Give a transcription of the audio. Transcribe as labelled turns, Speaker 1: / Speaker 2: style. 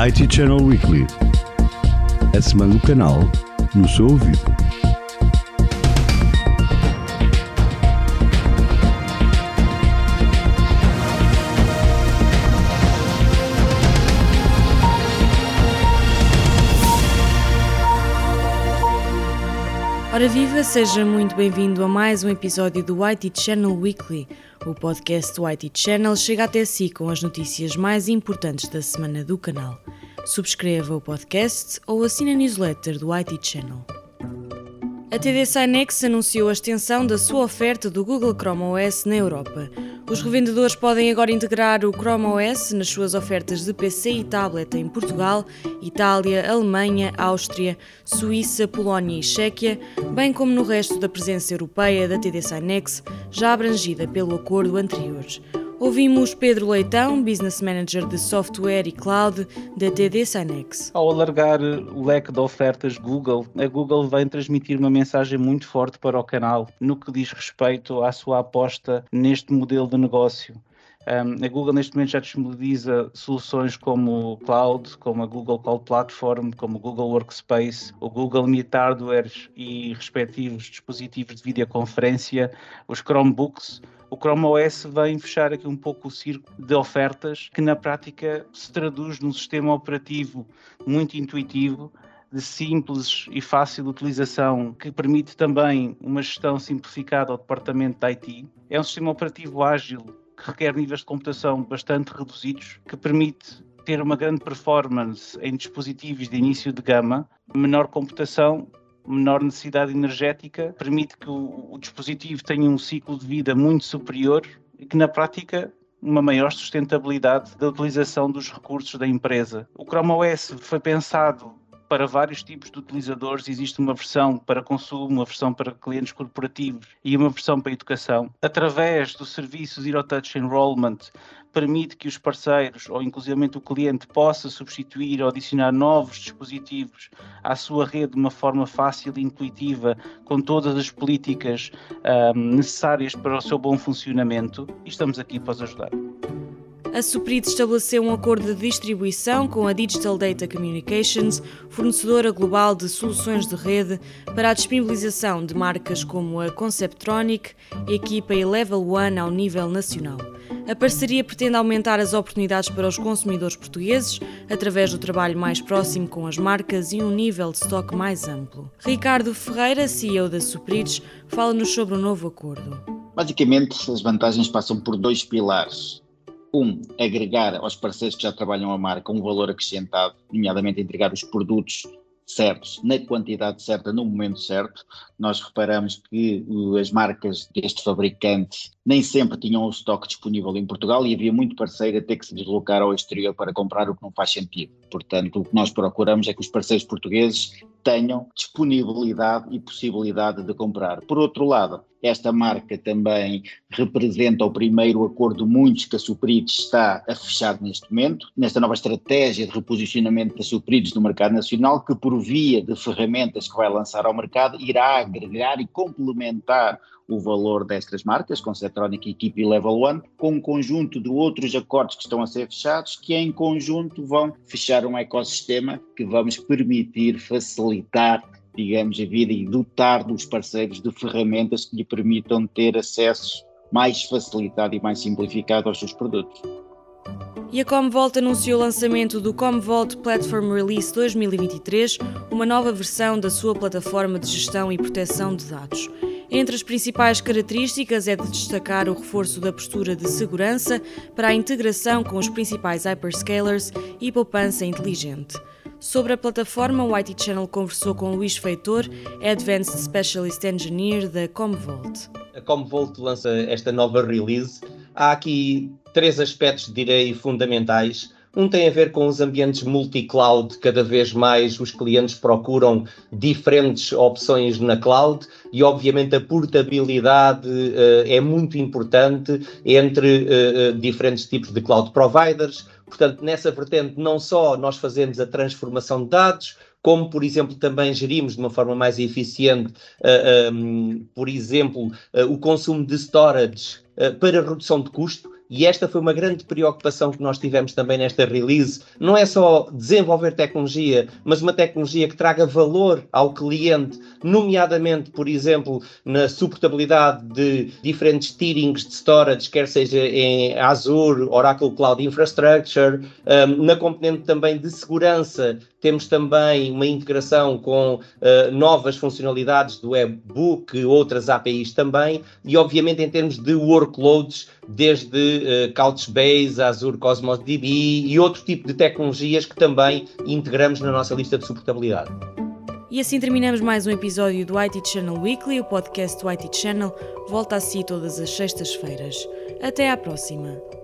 Speaker 1: IT Channel Weekly. A semana do canal no seu ouvido.
Speaker 2: Ora viva, seja muito bem-vindo a mais um episódio do IT Channel Weekly. O podcast do IT Channel chega até si com as notícias mais importantes da semana do canal. Subscreva o podcast ou assine a newsletter do IT Channel. A TD Synex anunciou a extensão da sua oferta do Google Chrome OS na Europa. Os revendedores podem agora integrar o Chrome OS nas suas ofertas de PC e tablet em Portugal, Itália, Alemanha, Áustria, Suíça, Polónia e Chequia, bem como no resto da presença europeia da TD Synex, já abrangida pelo acordo anterior. Ouvimos Pedro Leitão, Business Manager de Software e Cloud da TD Synex.
Speaker 3: Ao alargar o leque de ofertas Google, a Google vem transmitir uma mensagem muito forte para o canal no que diz respeito à sua aposta neste modelo de negócio. Um, a Google neste momento já disponibiliza soluções como o Cloud, como a Google Cloud Platform, como o Google Workspace, o Google Meet Hardware e respectivos dispositivos de videoconferência, os Chromebooks, o Chrome OS vem fechar aqui um pouco o círculo de ofertas que na prática se traduz num sistema operativo muito intuitivo, de simples e fácil utilização, que permite também uma gestão simplificada ao departamento de IT. É um sistema operativo ágil que requer níveis de computação bastante reduzidos, que permite ter uma grande performance em dispositivos de início de gama, menor computação menor necessidade energética, permite que o, o dispositivo tenha um ciclo de vida muito superior e que na prática uma maior sustentabilidade da utilização dos recursos da empresa. O Chrome OS foi pensado para vários tipos de utilizadores. Existe uma versão para consumo, uma versão para clientes corporativos e uma versão para educação. Através do serviço Zero Touch Enrollment, permite que os parceiros, ou inclusivamente o cliente, possa substituir ou adicionar novos dispositivos à sua rede de uma forma fácil e intuitiva, com todas as políticas um, necessárias para o seu bom funcionamento, e estamos aqui para os ajudar
Speaker 2: a Suprit estabeleceu um acordo de distribuição com a Digital Data Communications, fornecedora global de soluções de rede, para a disponibilização de marcas como a Conceptronic, Equipa e Level One ao nível nacional. A parceria pretende aumentar as oportunidades para os consumidores portugueses através do trabalho mais próximo com as marcas e um nível de estoque mais amplo. Ricardo Ferreira, CEO da Suprites, fala-nos sobre o novo acordo.
Speaker 4: Basicamente, as vantagens passam por dois pilares um, agregar aos parceiros que já trabalham a marca um valor acrescentado, nomeadamente entregar os produtos certos, na quantidade certa, no momento certo. Nós reparamos que as marcas deste fabricante nem sempre tinham o estoque disponível em Portugal e havia muito parceiro a ter que se deslocar ao exterior para comprar o que não faz sentido. Portanto, o que nós procuramos é que os parceiros portugueses tenham disponibilidade e possibilidade de comprar. Por outro lado, esta marca também representa o primeiro acordo muitos que a Suprides está a fechar neste momento, nesta nova estratégia de reposicionamento da Suprides no mercado nacional, que por via de ferramentas que vai lançar ao mercado irá agregar e complementar o valor destas marcas, Conceptronic, Equipe e Level One, com um conjunto de outros acordos que estão a ser fechados, que em conjunto vão fechar um ecossistema que vamos permitir facilitar digamos, a vida e dotar dos parceiros de ferramentas que lhe permitam ter acesso mais facilitado e mais simplificado aos seus produtos.
Speaker 2: E a Comvault anunciou o lançamento do Comvault Platform Release 2023, uma nova versão da sua plataforma de gestão e proteção de dados. Entre as principais características é de destacar o reforço da postura de segurança para a integração com os principais hyperscalers e poupança inteligente. Sobre a plataforma, o IT Channel conversou com Luís Feitor, Advanced Specialist Engineer da Comvault.
Speaker 5: A Comvault lança esta nova release. Há aqui três aspectos, direi, fundamentais. Um tem a ver com os ambientes multi-cloud, cada vez mais os clientes procuram diferentes opções na cloud e, obviamente, a portabilidade uh, é muito importante entre uh, diferentes tipos de cloud providers. Portanto, nessa vertente, não só nós fazemos a transformação de dados, como, por exemplo, também gerimos de uma forma mais eficiente, uh, um, por exemplo, uh, o consumo de storage uh, para redução de custo e esta foi uma grande preocupação que nós tivemos também nesta release. Não é só desenvolver tecnologia, mas uma tecnologia que traga valor ao cliente, nomeadamente, por exemplo, na suportabilidade de diferentes tierings de storage, quer seja em Azure, Oracle Cloud Infrastructure, um, na componente também de segurança, temos também uma integração com uh, novas funcionalidades do webbook, outras APIs também, e obviamente em termos de workloads, desde uh, Couchbase, Azure Cosmos DB e outro tipo de tecnologias que também integramos na nossa lista de suportabilidade.
Speaker 2: E assim terminamos mais um episódio do IT Channel Weekly. O podcast do IT Channel volta a si todas as sextas-feiras. Até à próxima!